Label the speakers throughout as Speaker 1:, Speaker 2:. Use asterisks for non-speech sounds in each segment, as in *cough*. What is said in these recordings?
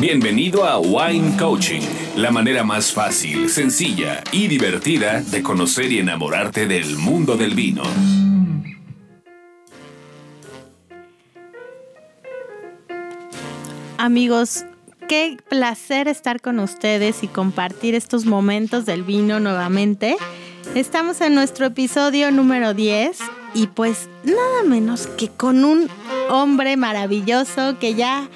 Speaker 1: Bienvenido a Wine Coaching, la manera más fácil, sencilla y divertida de conocer y enamorarte del mundo del vino.
Speaker 2: Amigos, qué placer estar con ustedes y compartir estos momentos del vino nuevamente. Estamos en nuestro episodio número 10 y pues nada menos que con un hombre maravilloso que ya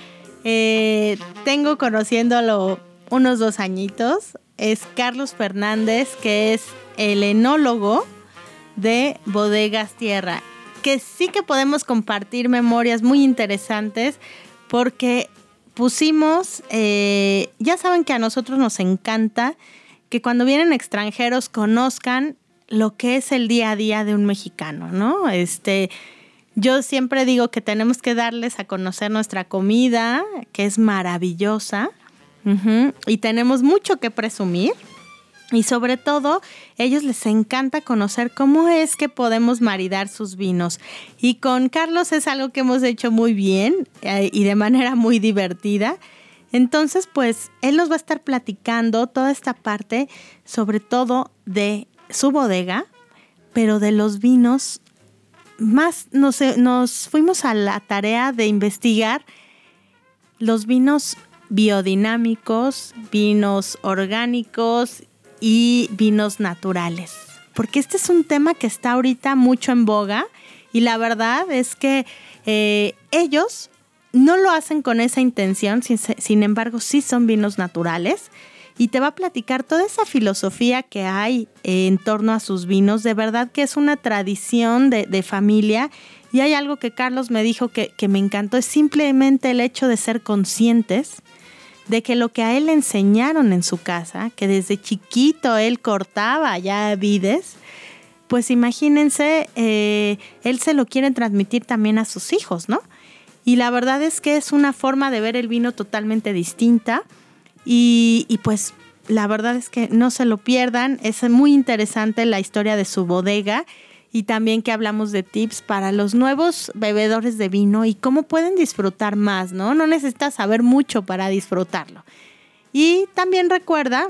Speaker 2: eh, tengo conociéndolo unos dos añitos. Es Carlos Fernández, que es el enólogo de Bodegas Tierra. Que sí que podemos compartir memorias muy interesantes porque pusimos, eh, ya saben que a nosotros nos encanta que cuando vienen extranjeros conozcan lo que es el día a día de un mexicano, ¿no? Este, yo siempre digo que tenemos que darles a conocer nuestra comida, que es maravillosa, y tenemos mucho que presumir. Y sobre todo, ellos les encanta conocer cómo es que podemos maridar sus vinos. Y con Carlos es algo que hemos hecho muy bien eh, y de manera muy divertida. Entonces, pues, él nos va a estar platicando toda esta parte, sobre todo de su bodega, pero de los vinos. Más nos, nos fuimos a la tarea de investigar los vinos biodinámicos, vinos orgánicos y vinos naturales. Porque este es un tema que está ahorita mucho en boga y la verdad es que eh, ellos no lo hacen con esa intención, sin, embargo sí son vinos naturales y te va a platicar toda esa filosofía que hay en torno a sus vinos. De verdad que es una tradición de, familia y hay algo que Carlos me dijo que, que me encantó, es simplemente el hecho de ser conscientes de que lo que a él le enseñaron en su casa, que desde chiquito él cortaba ya vides, pues imagínense, eh, él se lo quiere transmitir también a sus hijos, ¿no? Y la verdad es que es una forma de ver el vino totalmente distinta y, pues la verdad es que no se lo pierdan, es muy interesante la historia de su bodega y también que hablamos de tips para los nuevos bebedores de vino y cómo pueden disfrutar más, ¿no? No necesitas saber mucho para disfrutarlo. Y también recuerda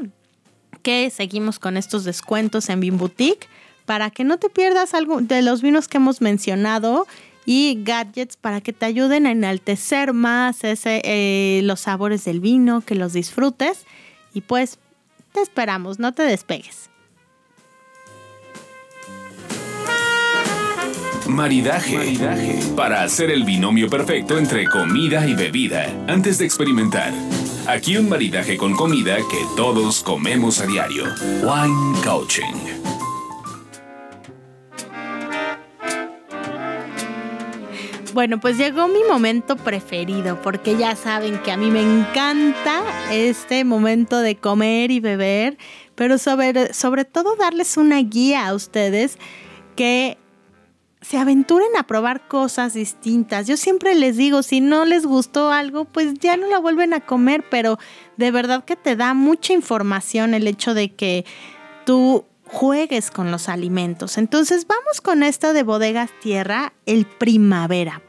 Speaker 2: que seguimos con estos descuentos en Vin Boutique para que no te pierdas algo de los vinos que hemos mencionado y gadgets para que te ayuden a enaltecer más ese, eh, los sabores del vino, que los disfrutes y pues te esperamos, no te despegues.
Speaker 1: Maridaje. Para hacer el binomio perfecto entre comida y bebida antes de experimentar. Aquí un maridaje con comida que todos comemos a diario. Wine Coaching.
Speaker 2: Bueno, pues llegó mi momento preferido, porque ya saben que a mí me encanta este momento de comer y beber, pero sobre, sobre todo darles una guía a ustedes que se aventuren a probar cosas distintas. Yo siempre les digo, si no les gustó algo, pues ya no la vuelven a comer, pero de verdad que te da mucha información el hecho de que tú juegues con los alimentos. Entonces vamos con esto de bodegas tierra, el primavera.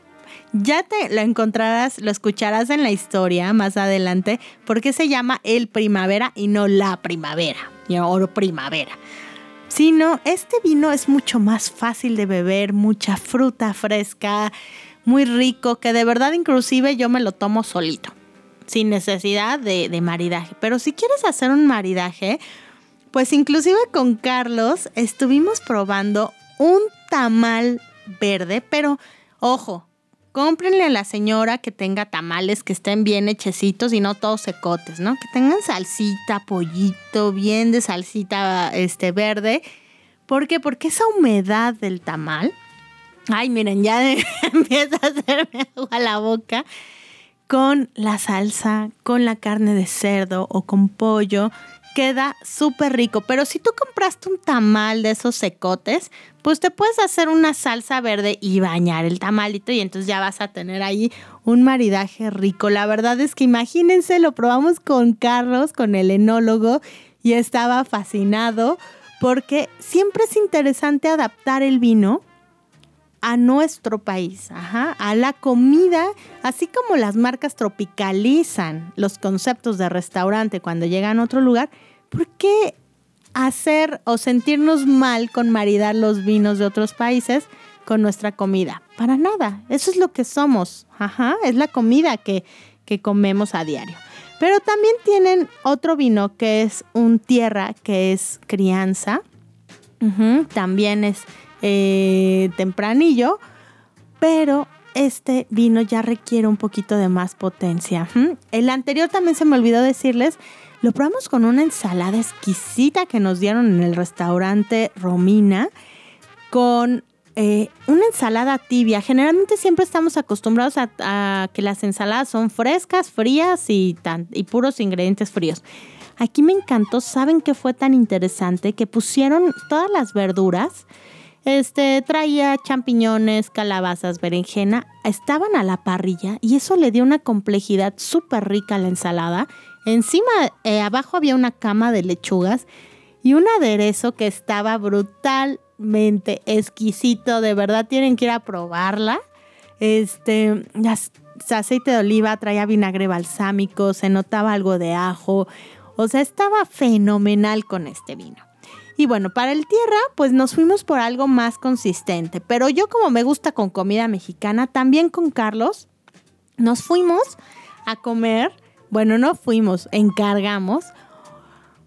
Speaker 2: Ya te lo encontrarás, lo escucharás en la historia más adelante, porque se llama el primavera y no la primavera, o primavera sino este vino es mucho más fácil de beber, mucha fruta fresca, muy rico, que de verdad inclusive yo me lo tomo solito, sin necesidad de, maridaje. Pero si quieres hacer un maridaje, pues inclusive con Carlos estuvimos probando un tamal verde, pero ojo, cómprenle a la señora que tenga tamales que estén bien hechecitos y no todos secotes, ¿no? Que tengan salsita, pollito, bien de salsita este, verde. ¿Por qué? Porque esa humedad del tamal, ay, miren, ya *laughs* empieza a hacerme agua la boca, con la salsa, con la carne de cerdo o con pollo, queda súper rico. Pero si tú compraste un tamal de esos secotes, pues te puedes hacer una salsa verde y bañar el tamalito y entonces ya vas a tener ahí un maridaje rico. La verdad es que imagínense, lo probamos con Carlos, con el enólogo, y estaba fascinado porque siempre es interesante adaptar el vino a nuestro país, a la comida, así como las marcas tropicalizan los conceptos de restaurante cuando llegan a otro lugar, ¿por qué hacer o sentirnos mal con maridar los vinos de otros países con nuestra comida? Para nada, eso es lo que somos, ajá, es la comida que, que comemos a diario. Pero también tienen otro vino que es un tierra, que es crianza, también es eh, tempranillo, pero este vino ya requiere un poquito de más potencia. El anterior también se me olvidó decirles, lo probamos con una ensalada exquisita que nos dieron en el restaurante Romina, con eh, una ensalada tibia. Generalmente siempre estamos acostumbrados a, que las ensaladas son frescas, frías y, y puros ingredientes fríos. Aquí me encantó, ¿saben qué fue tan interesante? Que pusieron todas las verduras este traía champiñones, calabazas, berenjena, estaban a la parrilla y eso le dio una complejidad súper rica a la ensalada. Encima, eh, abajo había una cama de lechugas y un aderezo que estaba brutalmente exquisito. De verdad tienen que ir a probarla. Este, aceite de oliva, traía vinagre balsámico, se notaba algo de ajo. O sea, estaba fenomenal con este vino. Y bueno, para el tierra, pues nos fuimos por algo más consistente. Pero yo como me gusta con comida mexicana, también con Carlos, nos fuimos a comer, bueno, no fuimos, encargamos,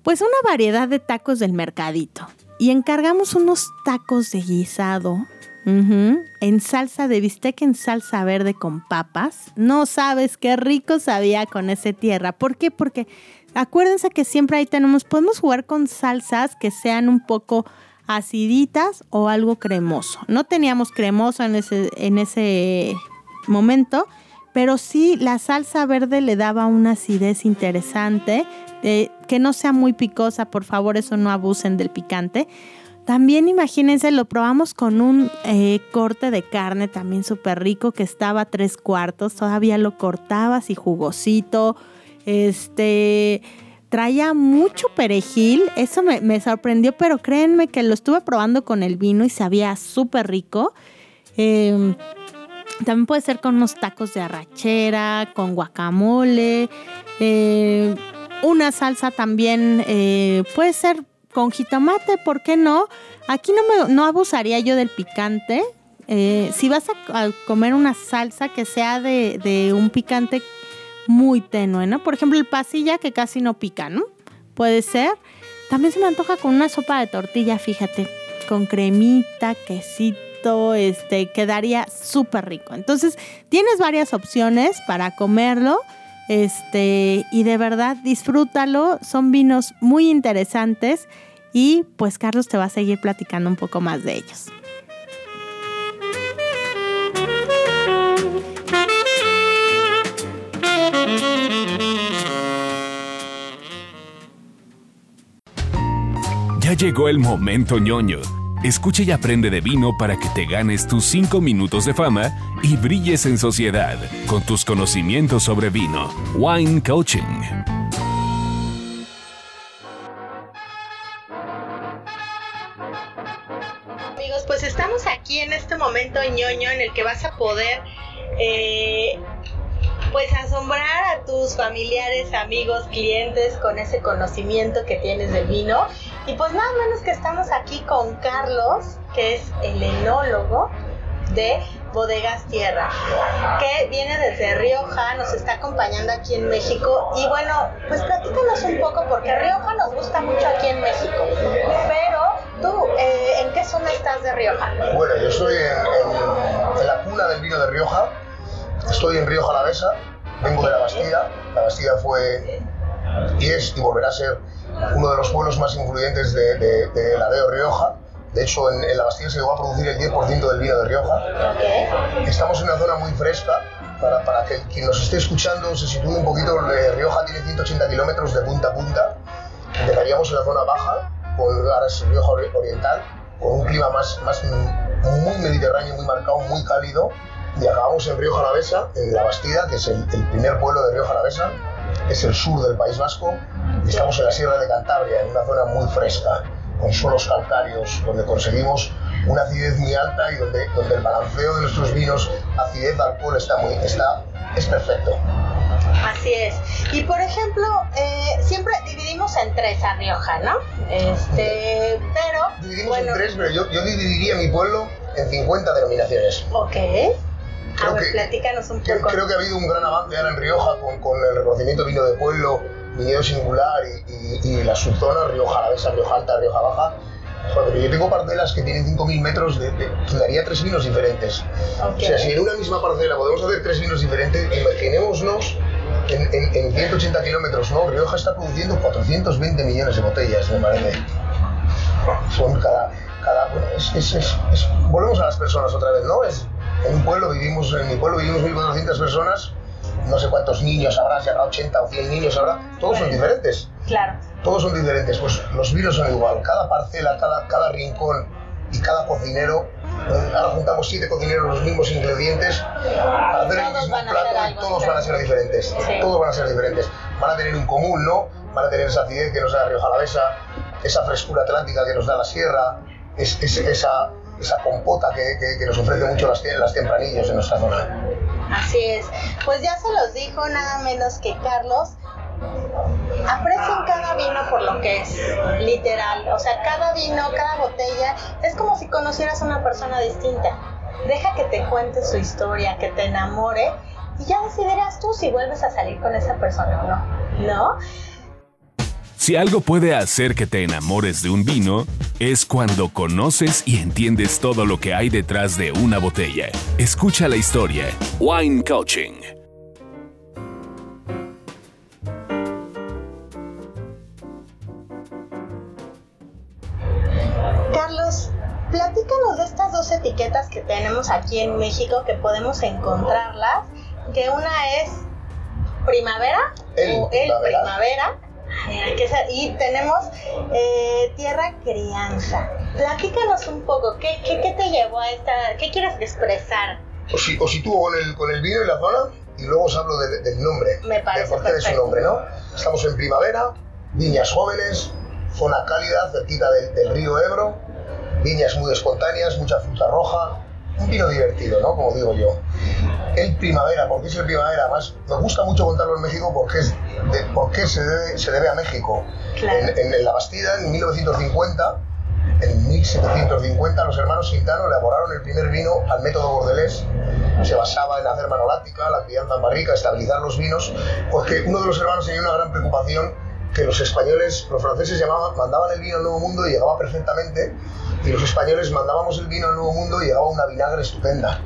Speaker 2: pues una variedad de tacos del mercadito. Y encargamos unos tacos de guisado en salsa de bistec en salsa verde con papas. No sabes qué rico sabía con ese tierra. ¿Por qué? Porque Acuérdense que siempre ahí tenemos, podemos jugar con salsas que sean un poco aciditas o algo cremoso. No teníamos cremoso en ese, en ese momento, pero sí la salsa verde le daba una acidez interesante, eh, que no sea muy picosa, por favor, eso no abusen del picante. También imagínense, lo probamos con un eh, corte de carne también súper rico que estaba tres cuartos, todavía lo cortabas y jugosito, este traía mucho perejil, eso me, sorprendió, pero créanme que lo estuve probando con el vino y sabía súper rico. Em, también puede ser con unos tacos de arrachera, con guacamole, eh, una salsa también eh, puede ser con jitomate, ¿por qué no? Aquí no, me, no abusaría yo del picante. Eh, si vas a, comer una salsa que sea de, de un picante muy tenue, ¿no? Por ejemplo, el pasilla que casi no pica, ¿no? Puede ser. También se me antoja con una sopa de tortilla, fíjate, con cremita, quesito, este, quedaría súper rico. Entonces, tienes varias opciones para comerlo. Este, y de verdad disfrútalo, son vinos muy interesantes y pues Carlos te va a seguir platicando un poco más de ellos.
Speaker 1: Ya llegó el momento ñoño. Escucha y aprende de vino para que te ganes tus 5 minutos de fama y brilles en sociedad con tus conocimientos sobre vino. Wine Coaching.
Speaker 2: Amigos, pues estamos aquí en este momento ñoño en el que vas a poder eh, pues asombrar a tus familiares, amigos, clientes con ese conocimiento que tienes del vino. Y pues nada menos que estamos aquí con Carlos, que es el enólogo de Bodegas Tierra, que viene desde Rioja, nos está acompañando aquí en México. Y bueno, pues platícanos un poco, porque Rioja nos gusta mucho aquí en México. Pero tú, eh, ¿en qué zona estás de Rioja?
Speaker 3: Bueno, yo estoy en, la cuna del vino de Rioja, Estoy en Río Jalavesa, vengo de la Bastilla. La Bastilla fue y es y volverá a ser uno de los pueblos más influyentes de, la de Rioja. De hecho, en, la Bastilla se llegó a producir el 10% del vino de Rioja. Estamos en una zona muy fresca. Para, para que quien nos esté escuchando se sitúe un poquito, Rioja tiene 180 kilómetros de punta a punta. Empezaríamos en la zona baja, con ahora es Rioja Oriental, con un clima más, más muy mediterráneo, muy marcado, muy cálido y acabamos en Río Jalavesa, en La Bastida, que es el, primer pueblo de Río Jalavesa, es el sur del País Vasco, y estamos en la Sierra de Cantabria, en una zona muy fresca, con suelos calcáreos, donde conseguimos una acidez muy alta y donde, donde el balanceo de nuestros vinos acidez-alcohol está muy, está, es perfecto.
Speaker 4: Así es. Y por ejemplo, eh, siempre dividimos en tres a Rioja, ¿no? Este, pero.
Speaker 3: Dividimos en tres, pero yo, yo dividiría mi pueblo en 50 denominaciones.
Speaker 4: Ok. A ver, platícanos un poco.
Speaker 3: Creo que ha habido un gran avance ahora en Rioja con, con el reconocimiento vino de pueblo, viñedo singular y, y, y la subzona, Rioja Alavesa, Rioja Alta, Rioja Baja. Joder, yo tengo parcelas que tienen 5.000 metros, de, de, daría tres vinos diferentes. Okay. O sea, si en una misma parcela podemos hacer tres vinos diferentes, imaginémonos en, en, en 180 kilómetros, ¿no? Rioja está produciendo 420 millones de botellas, me parece. Son cada, cada bueno, es, es, es, volvemos a las personas otra vez, ¿no? Es, en un pueblo vivimos, en mi pueblo vivimos 1.400 personas, no sé cuántos niños habrá, si habrá 80 o 100 niños habrá, todos son diferentes.
Speaker 4: Claro.
Speaker 3: Todos son diferentes, pues los vinos son igual, cada parcela, cada, cada rincón y cada cocinero, eh, ahora juntamos siete cocineros los mismos ingredientes para hacer el mismo plato y todos van a ser diferentes, sí. todos van a ser diferentes, van a tener un común, ¿no? Van a tener esa acidez que nos da Rioja Alavesa, esa frescura atlántica que nos da la sierra, es, es, esa, esa compota que, que, nos ofrece mucho las, las en nuestra zona.
Speaker 4: Así es. Pues ya se los dijo nada menos que Carlos. Aprecien cada vino por lo que es, literal. O sea, cada vino, cada botella, es como si conocieras a una persona distinta. Deja que te cuente su historia, que te enamore y ya decidirás tú si vuelves a salir con esa persona o no. ¿No?
Speaker 1: Si algo puede hacer que te enamores de un vino, es cuando conoces y entiendes todo lo que hay detrás de una botella. Escucha la historia. Wine Coaching.
Speaker 4: Carlos, platícanos de estas dos etiquetas que tenemos aquí en México que podemos encontrarlas, que una es primavera
Speaker 3: el
Speaker 4: o el primavera y tenemos eh, tierra crianza. Platícanos un poco, ¿qué, ¿qué, qué, te llevó a esta, qué quieres expresar?
Speaker 3: Os, os sitúo con el, con el vino y la zona y luego os hablo de, del nombre,
Speaker 4: Me parece
Speaker 3: de por qué de su nombre, ¿no? Estamos en primavera, viñas jóvenes, zona cálida, cerquita del, del río Ebro, viñas muy espontáneas, mucha fruta roja, un vino divertido, ¿no? Como digo yo. El primavera, ¿por qué es el primavera? Más, me gusta mucho contarlo en México porque, es de, porque se, debe, se debe a México.
Speaker 4: Claro.
Speaker 3: En, en, la Bastida, en 1950, en 1750, los hermanos Quintano elaboraron el primer vino al método bordelés. Se basaba en hacer manoláctica, la crianza en barrica, estabilizar los vinos, porque uno de los hermanos tenía una gran preocupación que los españoles, los franceses llamaban, mandaban el vino al Nuevo Mundo y llegaba perfectamente, y los españoles mandábamos el vino al Nuevo Mundo y llegaba una vinagre estupenda.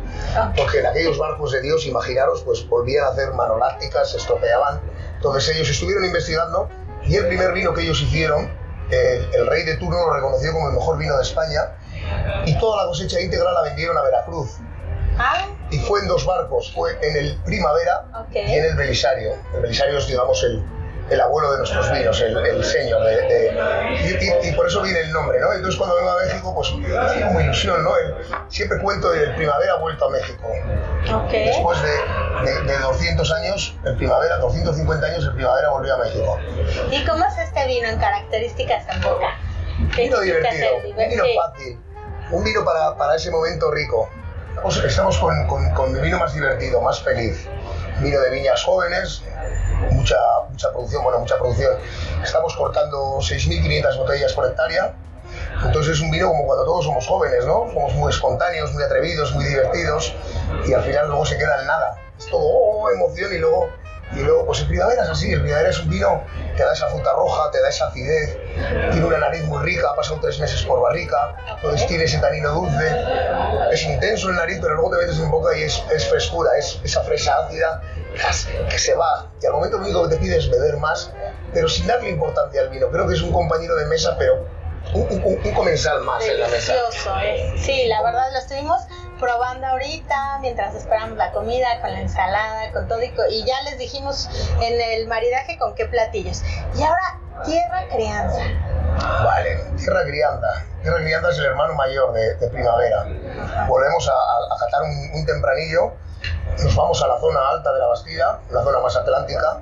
Speaker 3: Porque en aquellos barcos de Dios, imaginaros, pues volvían a hacer manolácticas, se estropeaban. Entonces ellos estuvieron investigando y el primer vino que ellos hicieron, el, el rey de turno lo reconoció como el mejor vino de España y toda la cosecha íntegra la vendieron a Veracruz.
Speaker 4: Ah.
Speaker 3: Y fue en dos barcos, fue en el Primavera
Speaker 4: okay.
Speaker 3: y en el Belisario. El Belisario es, digamos, el, el abuelo de nuestros vinos, el, el señor. De, de, y, y, y, por eso viene el nombre, ¿no? Entonces cuando vengo a México, pues como ilusión, ¿no? El, siempre cuento el primavera vuelto a México.
Speaker 4: Okay.
Speaker 3: Después de, de, de, 200 años, el primavera, 250 años, el primavera volvió a México.
Speaker 4: ¿Y cómo es este vino en características en boca?
Speaker 3: Vino divertido, un vino fácil, un vino para, para ese momento rico. Estamos con, con, con el vino más divertido, más feliz. Vino de viñas jóvenes, mucha, mucha producción, bueno, mucha producción. Estamos cortando 6.500 botellas por hectárea. Entonces es un vino como cuando todos somos jóvenes, ¿no? Somos muy espontáneos, muy atrevidos, muy divertidos y al final luego se queda en nada. Es todo oh, emoción y luego, y luego, pues el primavera es así, el primavera es un vino que da esa fruta roja, te da esa acidez, tiene una nariz muy rica, ha pasado tres meses por barrica, entonces tiene ese tanino dulce, es intenso el nariz, pero luego te metes en boca y es, es frescura, es esa fresa ácida que se va. Y al momento lo único que te pide es beber más, pero sin darle importancia al vino. Creo que es un compañero de mesa, pero un, un, un comensal más
Speaker 4: Delicioso,
Speaker 3: en la mesa.
Speaker 4: Es. Sí, la verdad lo estuvimos probando ahorita mientras esperamos la comida, con la ensalada, con todo. Y, y ya les dijimos en el maridaje con qué platillos. Y ahora, tierra crianza.
Speaker 3: Vale, tierra crianza. Tierra crianza es el hermano mayor de, de primavera. Volvemos a, a, a catar un, un tempranillo nos vamos a la zona alta de la Bastida, la zona más atlántica,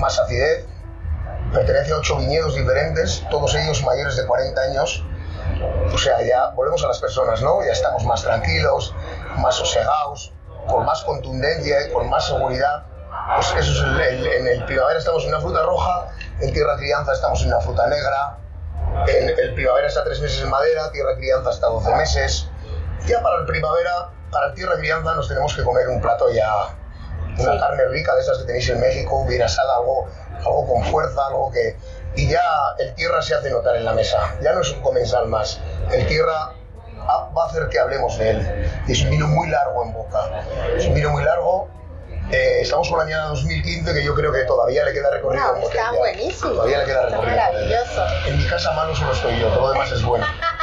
Speaker 3: más acidez. Pertenece a ocho viñedos diferentes, todos ellos mayores de 40 años. o sea, ya volvemos a las personas, ¿no? Ya estamos más tranquilos, más sosegados, con más contundencia y con más seguridad. Pues eso es en el primavera estamos en una fruta roja, en tierra crianza estamos en una fruta negra, en el primavera está tres meses en madera, tierra crianza hasta 12 meses. Ya para el primavera, para el tierra crianza nos tenemos que comer un plato ya, una carne rica de esas que tenéis en México, bien asada, algo, algo con fuerza, algo que... Y ya el tierra se hace notar en la mesa, ya no es un comensal más. El tierra va a hacer que hablemos de él. Y es un vino muy largo en boca. Es un vino muy largo. Eh, estamos con la añada 2015 que yo creo que todavía le queda recorrido.
Speaker 4: No, está buenísimo.
Speaker 3: Todavía le queda recorrido.
Speaker 4: Está maravilloso.
Speaker 3: En mi casa malo solo estoy yo, todo lo demás es bueno. *laughs*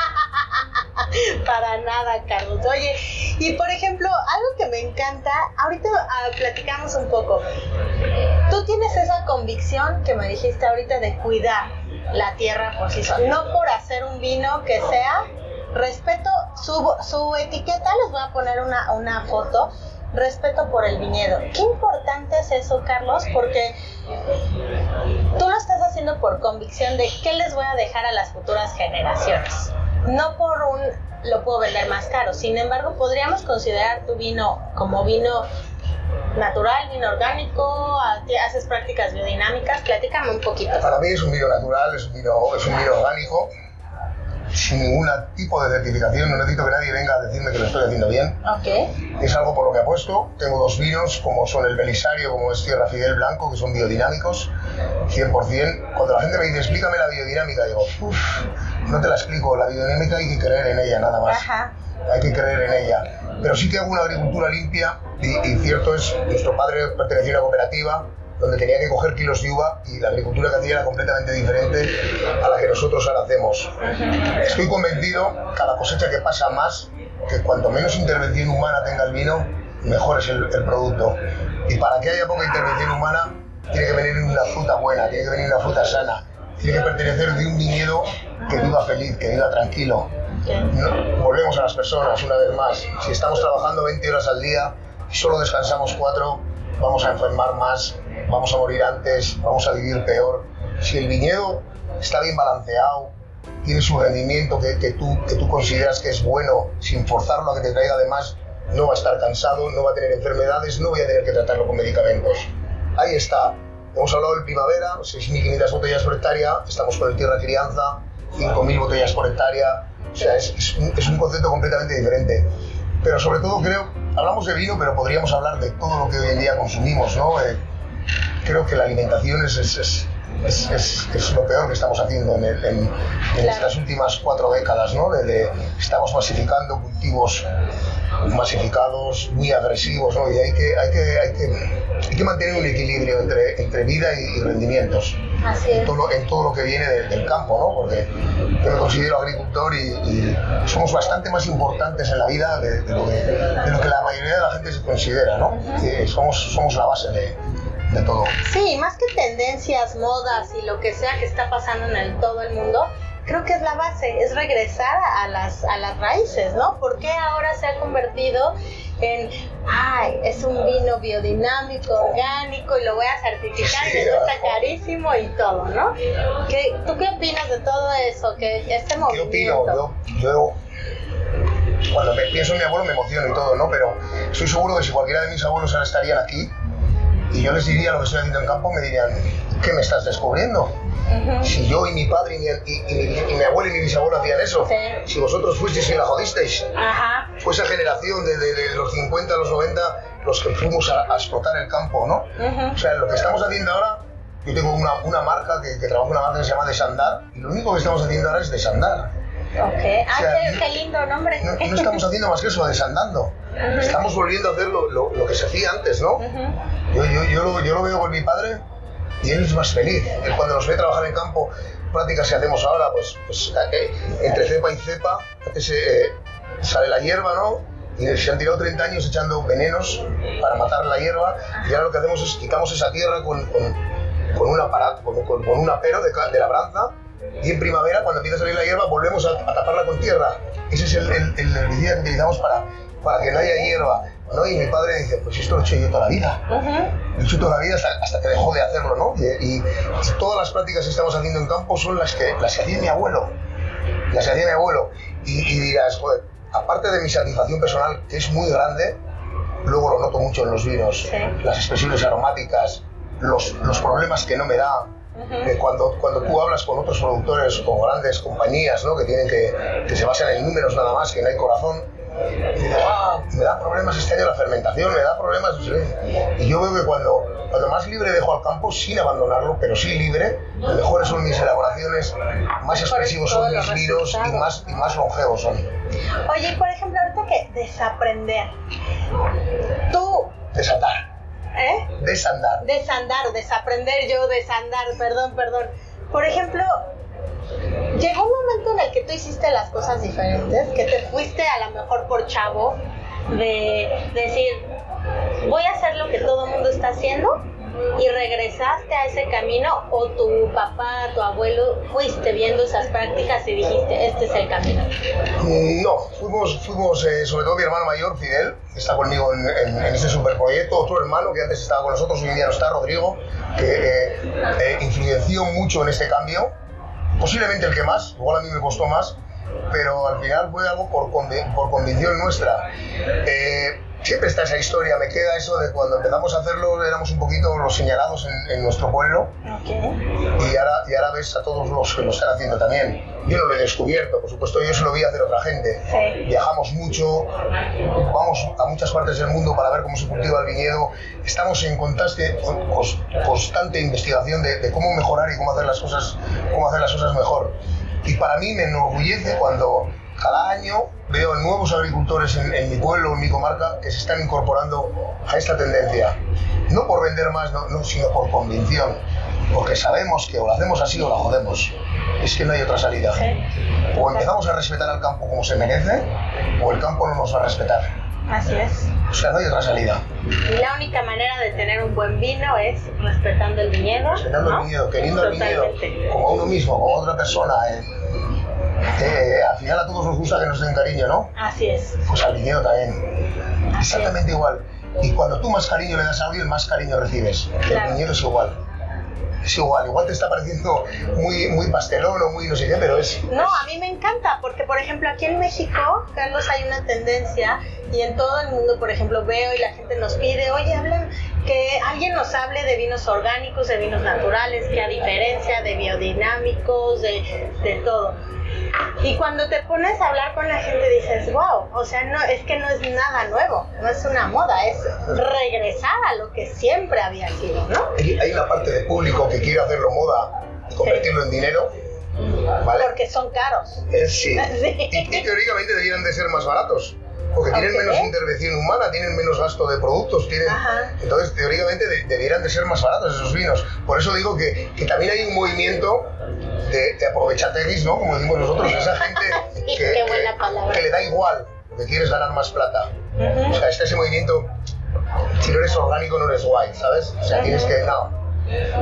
Speaker 3: *laughs*
Speaker 4: Para nada, Carlos. Oye, y por ejemplo, algo que me encanta, ahorita ah, platicamos un poco. Tú tienes esa convicción que me dijiste ahorita de cuidar la tierra por sí sola, no por hacer un vino que sea respeto, su, su etiqueta, les voy a poner una, una foto, respeto por el viñedo. Qué importante es eso, Carlos, porque tú lo estás haciendo por convicción de qué les voy a dejar a las futuras generaciones. No por un lo puedo vender más caro. Sin embargo, podríamos considerar tu vino como vino natural, vino orgánico, haces prácticas biodinámicas. Platícame un poquito.
Speaker 3: Para mí es un vino natural, es un vino, es un vino orgánico sin ningún tipo de certificación, no necesito que nadie venga a decirme que lo estoy haciendo bien.
Speaker 4: Okay.
Speaker 3: Es algo por lo que apuesto. Tengo dos vinos, como son el Belisario, como es Tierra Fidel Blanco, que son biodinámicos, 100%. Cuando la gente me dice, explícame la biodinámica, digo, uff, no te la explico. La biodinámica hay que creer en ella, nada más.
Speaker 4: Ajá.
Speaker 3: Hay que creer en ella. Pero sí que hago una agricultura limpia, y, y cierto es, nuestro padre pertenecía a una cooperativa, donde tenía que coger kilos de uva y la agricultura que hacía era completamente diferente a la que nosotros ahora hacemos. Estoy convencido, cada cosecha que pasa más, que cuanto menos intervención humana tenga el vino, mejor es el, producto. Y para que haya poca intervención humana, tiene que venir una fruta buena, tiene que venir una fruta sana, tiene que pertenecer de un viñedo que viva feliz, que viva tranquilo. Volvemos a las personas una vez más. Si estamos trabajando 20 horas al día y solo descansamos 4, vamos a enfermar más, vamos a morir antes, vamos a vivir peor. Si el viñedo está bien balanceado, tiene su rendimiento que, que, tú, que tú consideras que es bueno, sin forzarlo a que te traiga además, no va a estar cansado, no va a tener enfermedades, no voy a tener que tratarlo con medicamentos. Ahí está. Hemos hablado del primavera, 6.500 botellas por hectárea, estamos con el tierra crianza, 5.000 botellas por hectárea. O sea, es, es, un, es un concepto completamente diferente. Pero sobre todo creo, hablamos de vino, pero podríamos hablar de todo lo que hoy en día consumimos, ¿no? Eh, creo que la alimentación es, es, lo peor que estamos haciendo en, el, en, en claro. estas últimas cuatro décadas, ¿no? De, de, estamos masificando cultivos masificados, muy agresivos, ¿no? Y hay que, hay que, hay que, hay que mantener un equilibrio entre, entre vida y, y rendimientos.
Speaker 4: Así es.
Speaker 3: En, todo, en todo lo que viene de, del campo, ¿no? Porque yo me considero agricultor y, y, somos bastante más importantes en la vida de, de, lo, que, de lo que la mayoría de la gente se considera, ¿no? Y somos, somos la base de, de todo.
Speaker 4: Sí, más que tendencias, modas y lo que sea que está pasando en el, todo el mundo, creo que es la base, es regresar a las, a las raíces, ¿no? ¿Por qué ahora se ha convertido en, ay, es un vino biodinámico, orgánico y lo voy a certificar y está carísimo y todo, ¿no? ¿Qué, ¿Tú qué opinas de todo eso? Que este movimiento...
Speaker 3: ¿Qué opino? Yo, yo cuando me pienso en mi abuelo me emociono y todo, ¿no? Pero estoy seguro que si cualquiera de mis abuelos ahora estarían aquí y yo les diría lo que estoy haciendo en campo, me dirían, ¿qué me estás descubriendo? Uh -huh. Si yo y mi padre y mi, y, y, mi, y mi, abuelo y mi bisabuelo hacían eso, sí. si vosotros fuisteis y la jodisteis,
Speaker 4: -huh.
Speaker 3: fue esa generación de, de, de, los 50 a los 90 los que fuimos a, a explotar el campo, ¿no? Uh -huh. O sea, lo que estamos haciendo ahora, yo tengo una, una marca que, que trabajo en una marca que se llama Desandar, y lo único que estamos haciendo ahora es desandar.
Speaker 4: Ok, ah, o sea, qué, qué, lindo nombre.
Speaker 3: No, no, estamos haciendo más que eso, desandando. Uh -huh. Estamos volviendo a hacer lo, lo, lo, que se hacía antes, ¿no? Uh -huh. yo, yo, yo, lo, yo lo veo con mi padre y él es más feliz. Él cuando nos ve trabajar en campo, prácticas que hacemos ahora, pues, pues eh, entre cepa y cepa, antes eh, sale la hierba, ¿no? Y se han tirado 30 años echando venenos para matar la hierba y ahora lo que hacemos es quitamos esa tierra con, con, con, una, para, con, con, con una pero de, de labranza y en primavera, cuando empieza a salir la hierba, volvemos a, a taparla con tierra. Ese es el, el, el herbicida que utilizamos para, para que no haya hierba. ¿no? Y mi padre dice, pues esto lo he hecho yo toda la vida. Uh -huh. Lo he hecho toda la vida hasta, hasta que dejó de hacerlo, ¿no? Y, y, todas las prácticas que estamos haciendo en campo son las que, las que hacía mi abuelo. y así hacía mi abuelo. Y, y dirás, joder, aparte de mi satisfacción personal, que es muy grande, luego lo noto mucho en los vinos,
Speaker 4: Sí.
Speaker 3: las expresiones aromáticas, los, los problemas que no me da. Eh, cuando, cuando tú hablas con otros productores, con grandes compañías ¿no? que, tienen que, que se basan en números nada más, que no hay corazón, y dices, "Ah, me da problemas este año la fermentación, me da problemas. no sé". Y yo veo que cuando, cuando más libre dejo al campo, sin abandonarlo, pero sí libre, mejores son mis elaboraciones, más expresivos son mis vinos y más, y más longevos son.
Speaker 4: Oye, y por ejemplo, ahorita que desaprender. Tú,
Speaker 3: Desatar,
Speaker 4: ¿eh?
Speaker 3: desandar.
Speaker 4: Desandar, desaprender yo, desandar, perdón, perdón. Por ejemplo, llegó un momento en el que tú hiciste las cosas diferentes, que te fuiste a lo mejor por chavo, de decir, voy a hacer lo que todo el mundo está haciendo, y regresaste a ese camino, o tu papá, tu abuelo, fuiste viendo esas prácticas y dijiste, este es el camino.
Speaker 3: Mm, No, fuimos, fuimos eh, sobre todo mi hermano mayor, Fidel, que está conmigo en, en- en este superproyecto, otro hermano que antes estaba con nosotros, hoy en día no está, Rodrigo, que eh, eh, influenció mucho en este cambio, posiblemente el que más, igual a mí me costó más, pero al final fue algo por, convi- por convicción nuestra. Eh, siempre está esa historia, me queda eso de cuando empezamos a hacerlo éramos un poquito los señalados en, en nuestro pueblo,
Speaker 4: Ok.
Speaker 3: y ahora, y ahora ves a todos los que lo están haciendo también. Yo no lo he descubierto, por supuesto, yo se lo vi hacer otra gente.
Speaker 4: Sí.
Speaker 3: Viajamos mucho, vamos a muchas partes del mundo para ver cómo se cultiva el viñedo. Estamos en constante, constante investigación de, de cómo mejorar y cómo hacer las cosas, cómo hacer las cosas mejor. Y para mí me enorgullece cuando cada año veo nuevos agricultores en, en mi pueblo, en mi comarca, que se están incorporando a esta tendencia. No por vender más, no, no, sino por convicción. Porque sabemos que o lo hacemos así o la jodemos. Es que no hay otra salida.
Speaker 4: Sí.
Speaker 3: O empezamos a respetar al campo como se merece, o el campo no nos va a respetar.
Speaker 4: Así es.
Speaker 3: O sea, no hay otra salida.
Speaker 4: Y la única manera de tener un buen vino es respetando el viñedo.
Speaker 3: Respetando
Speaker 4: ¿no?
Speaker 3: el viñedo, queriendo el viñedo,
Speaker 4: Totalmente.
Speaker 3: como a uno mismo, como a otra persona. eh. Eh, al final a todos nos gusta que nos den cariño, ¿no?
Speaker 4: Así es.
Speaker 3: Pues al viñedo también. Exactamente igual. Y cuando tú más cariño le das a alguien, más cariño recibes.
Speaker 4: Claro.
Speaker 3: El viñedo es igual. Es igual. Igual te está pareciendo muy, muy pastelón o muy no sé qué, pero es...
Speaker 4: No, a mí me encanta, porque por ejemplo aquí en México, Carlos, hay una tendencia y en todo el mundo, por ejemplo, veo y la gente nos pide, oye, hablan, que alguien nos hable de vinos orgánicos, de vinos naturales, que a diferencia de biodinámicos, de, de todo. Y cuando te pones a hablar con la gente dices, wow, o sea, no, es que no es nada nuevo, no es una moda, es regresar a lo que siempre había sido, ¿no?
Speaker 3: Hay una parte de público que quiere hacerlo moda y convertirlo en dinero, ¿vale?
Speaker 4: Porque son caros.
Speaker 3: Eh, Sí. *laughs*
Speaker 4: Sí.
Speaker 3: Y, y teóricamente deberían de ser más baratos. Porque tienen
Speaker 4: Ok.
Speaker 3: menos intervención humana, tienen menos gasto de productos, tienen...
Speaker 4: Ajá.
Speaker 3: Entonces, teóricamente de- debieran de ser más baratos esos vinos. Por eso digo que, que también hay un movimiento de, de aprovechateguis, ¿no? Como decimos nosotros, esa *laughs* gente que,
Speaker 4: qué buena
Speaker 3: que- que le da igual, porque quieres ganar más plata.
Speaker 4: Ujú.
Speaker 3: O sea, está ese movimiento, si no eres orgánico no eres guay, ¿sabes? O sea, tienes que... No.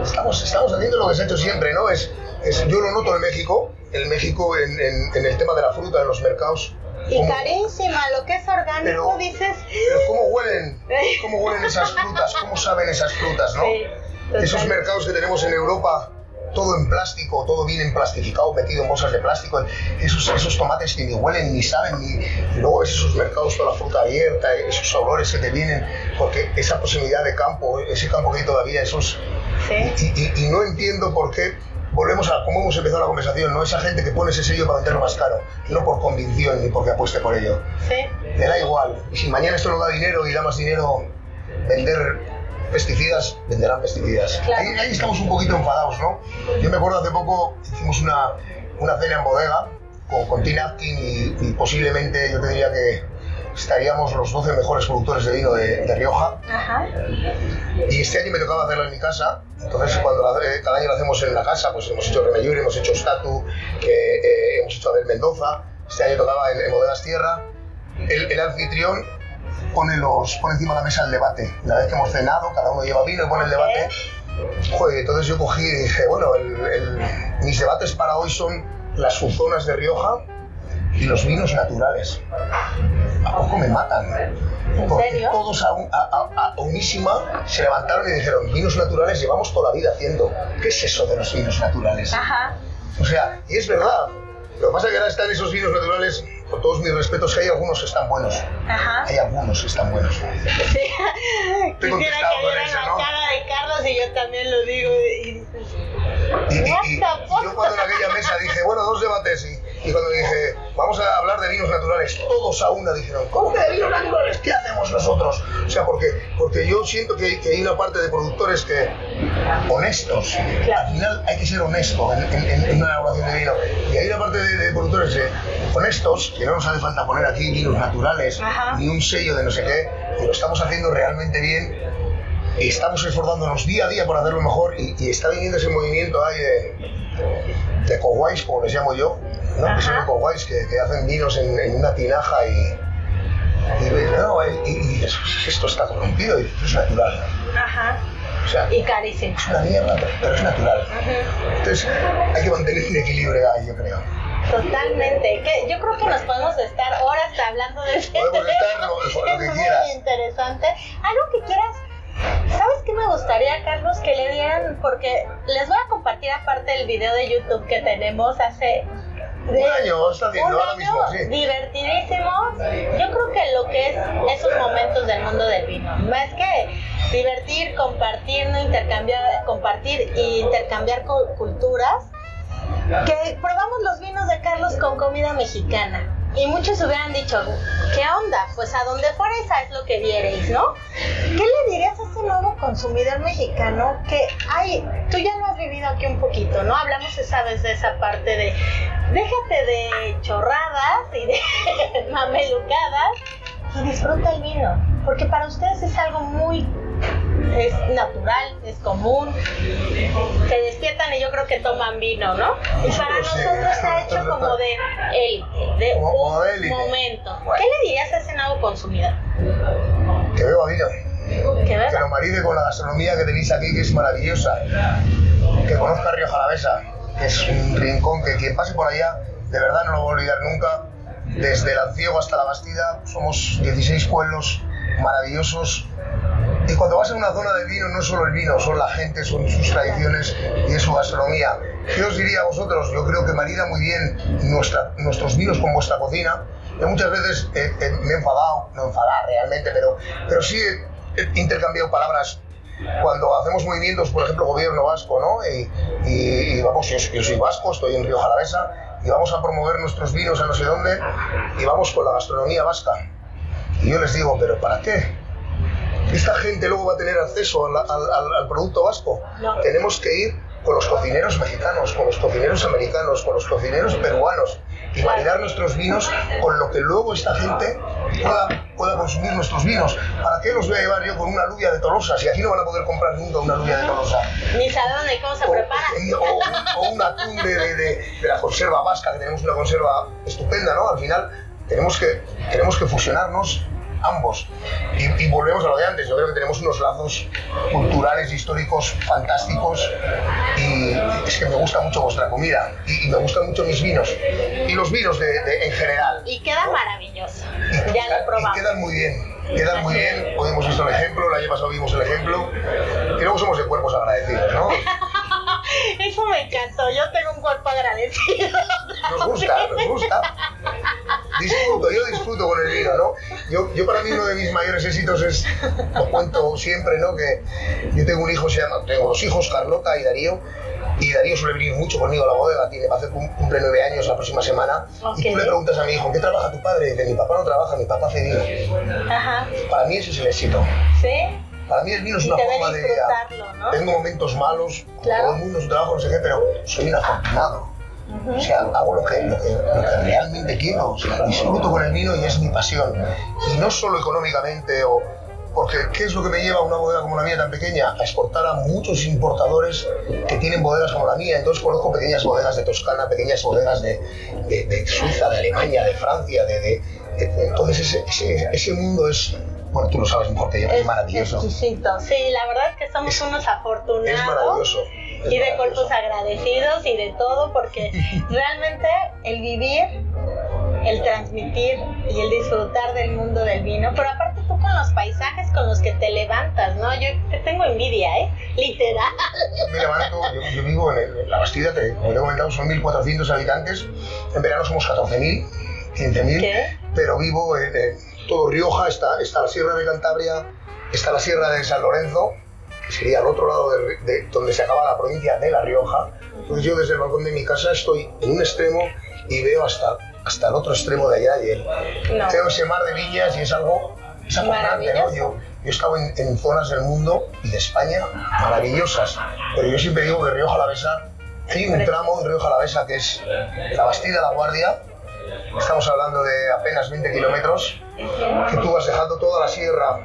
Speaker 3: Estamos, estamos haciendo lo que se ha hecho siempre, ¿no? Es, es- yo lo noto en México, en México en, en- en el tema de la fruta en los mercados.
Speaker 4: Y carísima, lo que es orgánico,
Speaker 3: Pero-
Speaker 4: dices.
Speaker 3: pero cómo huelen, *laughs* cómo huelen esas frutas, cómo saben esas frutas, ¿no?
Speaker 4: Sí.
Speaker 3: Esos mercados que tenemos en Europa, todo en plástico, todo bien emplastificado, metido en bolsas de plástico, esos, esos tomates que ni huelen ni saben, ni luego ves esos mercados, toda la fruta abierta, esos olores que te vienen, porque esa posibilidad de campo, ese campo que hay todavía, esos...
Speaker 4: Sí.
Speaker 3: Y, y- y no entiendo por qué, volvemos a cómo hemos empezado la conversación, ¿no? Esa gente que pone ese sello para venderlo más caro, no por convicción ni porque apueste por ello.
Speaker 4: Sí.
Speaker 3: Me da igual. Y si mañana esto no da dinero y da más dinero vender pesticidas, venderán pesticidas.
Speaker 4: Claro.
Speaker 3: Ahí, ahí estamos un poquito enfadados, ¿no? Yo me acuerdo hace poco hicimos una, una cena en bodega con, con Tim Atkin y, y posiblemente yo te diría que estaríamos los 12 mejores productores de vino de, de Rioja.
Speaker 4: Ajá.
Speaker 3: Y este año me tocaba hacerlo en mi casa. Entonces, cuando la- eh, cada año lo hacemos en la casa, pues hemos hecho Remellur, hemos hecho Statu, que, eh, hemos hecho Abel Mendoza. Este año tocaba en, en Bodegas Tierra. El, el anfitrión pone, los, pone encima de la mesa el debate. Una vez que hemos cenado, cada uno lleva vino y pone el debate. Joder, entonces yo cogí y dije, bueno, el- el- mis debates para hoy son las suzonas de Rioja y los vinos naturales. ¿A poco me matan?
Speaker 4: ¿En
Speaker 3: Porque
Speaker 4: serio?
Speaker 3: todos a, un- a- a- unísima se levantaron y dijeron, vinos naturales llevamos toda la vida haciendo. ¿Qué es eso de los vinos naturales?
Speaker 4: Ajá.
Speaker 3: O sea, y es verdad. Lo que pasa es que ahora están esos vinos naturales, con todos mis respetos, que hay algunos que están buenos.
Speaker 4: Ajá.
Speaker 3: Hay algunos que están buenos. *laughs*
Speaker 4: Sí.
Speaker 3: Te
Speaker 4: Quisiera que vieran
Speaker 3: eso,
Speaker 4: la
Speaker 3: ¿no?
Speaker 4: cara de Carlos y yo también lo digo. Y
Speaker 3: Y, y- y yo cuando en aquella mesa dije, bueno, dos debates, y, y cuando dije, vamos a hablar de vinos naturales, todos a una dijeron, ¿cómo que de vinos naturales? ¿Qué hacemos nosotros? O sea, porque, porque yo siento que, que hay una parte de productores que, honestos, al final hay que ser honesto en, en- en una elaboración de vino, y hay una parte de, de productores eh, honestos, que no nos hace falta poner aquí vinos naturales,
Speaker 4: Ajá.
Speaker 3: ni un sello de no sé qué, y lo estamos haciendo realmente bien y estamos esforzándonos día a día por hacerlo mejor y, y está viniendo ese movimiento ahí de, de coguays, como les llamo yo, ¿no? que son
Speaker 4: Ajá.
Speaker 3: coguays que, que hacen vinos en, en una tinaja y, y, no, y, y esto está corrompido y esto es natural.
Speaker 4: Ajá.
Speaker 3: O sea,
Speaker 4: Y
Speaker 3: es
Speaker 4: carísimo.
Speaker 3: una mierda, pero, es natural. Entonces hay que mantener un equilibrio ahí, yo creo.
Speaker 4: Totalmente. Que yo creo que nos podemos estar horas hablando de tema. *laughs*
Speaker 3: lo que
Speaker 4: es
Speaker 3: quieras.
Speaker 4: muy interesante. Algo que quieras. ¿Sabes qué me gustaría, Carlos? Que le dieran, porque les voy a compartir aparte el video de YouTube que tenemos hace
Speaker 3: Un año está haciendo
Speaker 4: un
Speaker 3: ahora
Speaker 4: año
Speaker 3: mismo, sí.
Speaker 4: divertidísimo. Yo creo que lo que es esos momentos del mundo del vino, más que divertir, compartir, no intercambiar, compartir e intercambiar cu- culturas, que probamos los vinos de Carlos con comida mexicana. Y muchos hubieran dicho, ¿qué onda? Pues a donde fuerais es lo que vierais, ¿no? ¿Qué le dirías a ese nuevo consumidor mexicano que, ay, tú ya lo has vivido aquí un poquito, ¿no? Hablamos esa vez de esa parte de, déjate de chorradas y de *laughs* mamelucadas y disfruta el vino, porque para ustedes es algo muy es natural, es común. Se despiertan y yo creo que toman vino, ¿no? Y para
Speaker 3: Nosotros
Speaker 4: ha hecho como de el de un momento. ¿Qué le dirías a ese nuevo consumidor?
Speaker 3: Que beba vino.
Speaker 4: Que
Speaker 3: que lo maride con la gastronomía que tenéis aquí, que es maravillosa. Que conozca Río Jalavesa, que es un rincón que quien pase por allá, de verdad no lo voy a olvidar nunca. Desde el Anciego hasta la Bastida, somos 16 pueblos maravillosos. Y cuando vas a una zona de vino, no es solo el vino, son la gente, son sus tradiciones y es su gastronomía. ¿Qué os diría a vosotros? Yo creo que marida muy bien nuestra- nuestros vinos con vuestra cocina. Yo muchas veces me he enfadado, no enfadar realmente, pero, pero sí he, intercambiado palabras cuando hacemos movimientos, por ejemplo, gobierno vasco, ¿no? Y, y- vamos, yo, yo soy vasco, estoy en Río Jalavesa, y vamos a promover nuestros vinos a no sé dónde, y vamos con la gastronomía vasca. Y yo les digo, ¿pero para qué? ¿Esta gente luego va a tener acceso al, al- al- al producto vasco?
Speaker 4: No.
Speaker 3: Tenemos que ir con los cocineros mexicanos, con los cocineros americanos, con los cocineros peruanos y maridar nuestros vinos con lo que luego esta gente pueda, pueda consumir nuestros vinos. ¿Para qué los voy a llevar yo con una alubia de Tolosa si aquí no van a poder comprar nunca una alubia de Tolosa?
Speaker 4: Ni saben de cómo se prepara.
Speaker 3: o un, o un atún de, de- de- de la conserva vasca, que tenemos una conserva estupenda, ¿no? Al final tenemos que, tenemos que fusionarnos ambos. Y, y volvemos a lo de antes, yo creo que tenemos unos lazos culturales históricos fantásticos y es que me gusta mucho vuestra comida y, y me gustan mucho mis vinos y los vinos de- de- en general.
Speaker 4: Y queda maravilloso.
Speaker 3: Y,
Speaker 4: Ya lo
Speaker 3: y
Speaker 4: probamos.
Speaker 3: quedan muy bien, quedan muy bien. Hoy hemos visto el ejemplo, el año pasado vimos el ejemplo y luego somos de cuerpos agradecidos, ¿no? *laughs*
Speaker 4: Eso me encantó. Yo tengo un cuerpo agradecido.
Speaker 3: Nos gusta, nos gusta. Disfruto, yo disfruto con el vino, ¿no? Yo, yo para mí uno de mis mayores éxitos es, lo cuento siempre, ¿no? Que yo tengo un hijo, se llama, tengo dos hijos, Carlota y Darío, y Darío suele venir mucho conmigo a la bodega, tiene, va a hacer cum- cumple nueve años la próxima semana, y tú le preguntas a mi hijo, ¿en qué trabaja tu padre? Y dice, mi papá no trabaja, mi papá hace vino.
Speaker 4: Ajá.
Speaker 3: Para mí ese es el éxito.
Speaker 4: ¿Sí?
Speaker 3: Para mí el vino es una forma de...
Speaker 4: ¿no?
Speaker 3: Tengo momentos malos,
Speaker 4: Claro.
Speaker 3: todo el mundo su trabajo, no sé qué, pero soy un afortunado. O sea, hago lo que, lo que, lo que realmente quiero. O sea, disfruto con el vino y es mi pasión. Y no solo económicamente o... Porque, ¿qué es lo que me lleva a una bodega como la mía tan pequeña? A exportar a muchos importadores que tienen bodegas como la mía. Entonces conozco pequeñas bodegas de Toscana, pequeñas bodegas de, de, de Suiza, de Alemania, de Francia, de... de- entonces ese, ese, ese mundo es... Bueno, tú lo sabes mejor que yo, es,
Speaker 4: Es
Speaker 3: maravilloso.
Speaker 4: exquisito. Sí, la verdad es que somos
Speaker 3: Es-
Speaker 4: unos afortunados.
Speaker 3: Es maravilloso.
Speaker 4: Y de cuerpos agradecidos y de todo, porque realmente el vivir, el transmitir y el disfrutar del mundo del vino, pero aparte tú con los paisajes con los que te levantas, ¿no? Yo te tengo envidia, ¿eh? Literal.
Speaker 3: Me levanto, yo, vivo en, la Bastida, que como te he comentado son 1.400 habitantes, en verano somos 14.000, 15.000, pero vivo en, todo Rioja, está, está la Sierra de Cantabria, está la Sierra de San Lorenzo, que sería al otro lado de, donde se acaba la provincia de La Rioja. Entonces yo desde el balcón de mi casa estoy en un extremo y veo hasta, hasta el otro extremo de allá y el, veo ese mar de viñas y es algo es acojonante, ¿no? Yo, yo he estado en, zonas del mundo y de España maravillosas, pero yo siempre digo que Río Jalavesa, hay un tramo en Río Jalavesa que es la Bastida La Guardia, estamos hablando de apenas 20 kilómetros, que tú vas dejando toda la sierra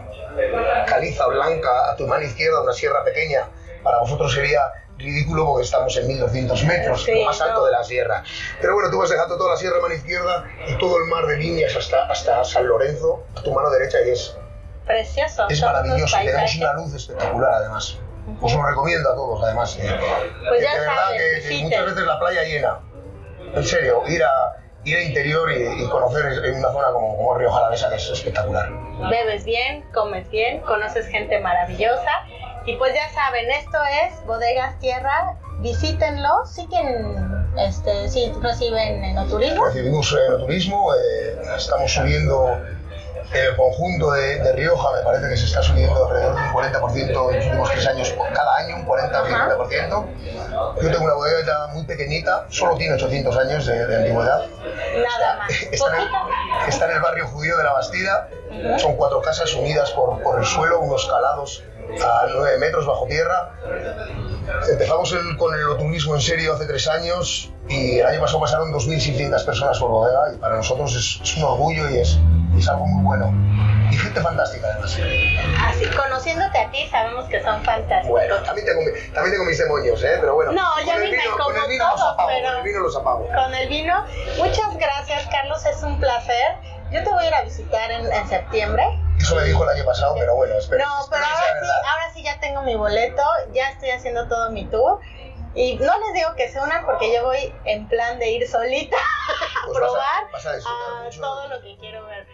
Speaker 3: caliza blanca a tu mano izquierda, una sierra pequeña, para vosotros sería ridículo porque estamos en 1200 metros, lo más alto de la sierra. Pero bueno, tú vas dejando toda la sierra a mano izquierda y todo el mar de líneas hasta, hasta San Lorenzo a tu mano derecha y es...
Speaker 4: Precioso.
Speaker 3: Es maravilloso, tenemos una luz espectacular además. Os lo recomiendo a todos además. Eh.
Speaker 4: pues ya
Speaker 3: de verdad que, muchas veces la playa llena. En serio, ir a, ir al interior y, conocer en una zona como, como Río Jalavesa que es espectacular.
Speaker 4: Bebes bien, comes bien, conoces gente maravillosa y pues ya saben, esto es Bodegas Tierra, visítenlo, sí este, sí reciben enoturismo.
Speaker 3: Recibimos enoturismo, eh, estamos subiendo en el conjunto de, Rioja me parece que se está subiendo alrededor de un 40% en los últimos tres años, cada año un 40-50%. Yo tengo una bodega muy pequeñita, solo tiene 800 años de, antigüedad.
Speaker 4: Nada más.
Speaker 3: Está en, el, barrio judío de la Bastida. Son cuatro casas unidas por, por el suelo, unos calados a 9 metros bajo tierra. Empezamos con el turismo en serio hace tres años y el año pasado pasaron 2.600 personas por bodega y para nosotros es, un orgullo y es, es, algo muy bueno. Y gente fantástica además.
Speaker 4: Así, conociéndote a ti sabemos que son fantásticos.
Speaker 3: Bueno, también tengo, también tengo mis demonios, ¿eh? pero bueno.
Speaker 4: No, ya me como
Speaker 3: con el vino
Speaker 4: todo,
Speaker 3: los apago,
Speaker 4: pero...
Speaker 3: Con el vino los apago.
Speaker 4: Con el vino. Muchas gracias, Carlos, es un placer. Yo te voy a ir a visitar en, en septiembre
Speaker 3: eso me dijo el año pasado, pero bueno, espero.
Speaker 4: No, pero ahora sí, ahora sí ya tengo mi boleto, ya estoy haciendo todo mi tour. Y no les digo que se unan porque yo voy en plan de ir solita *laughs* a pues probar a todo lo que quiero ver.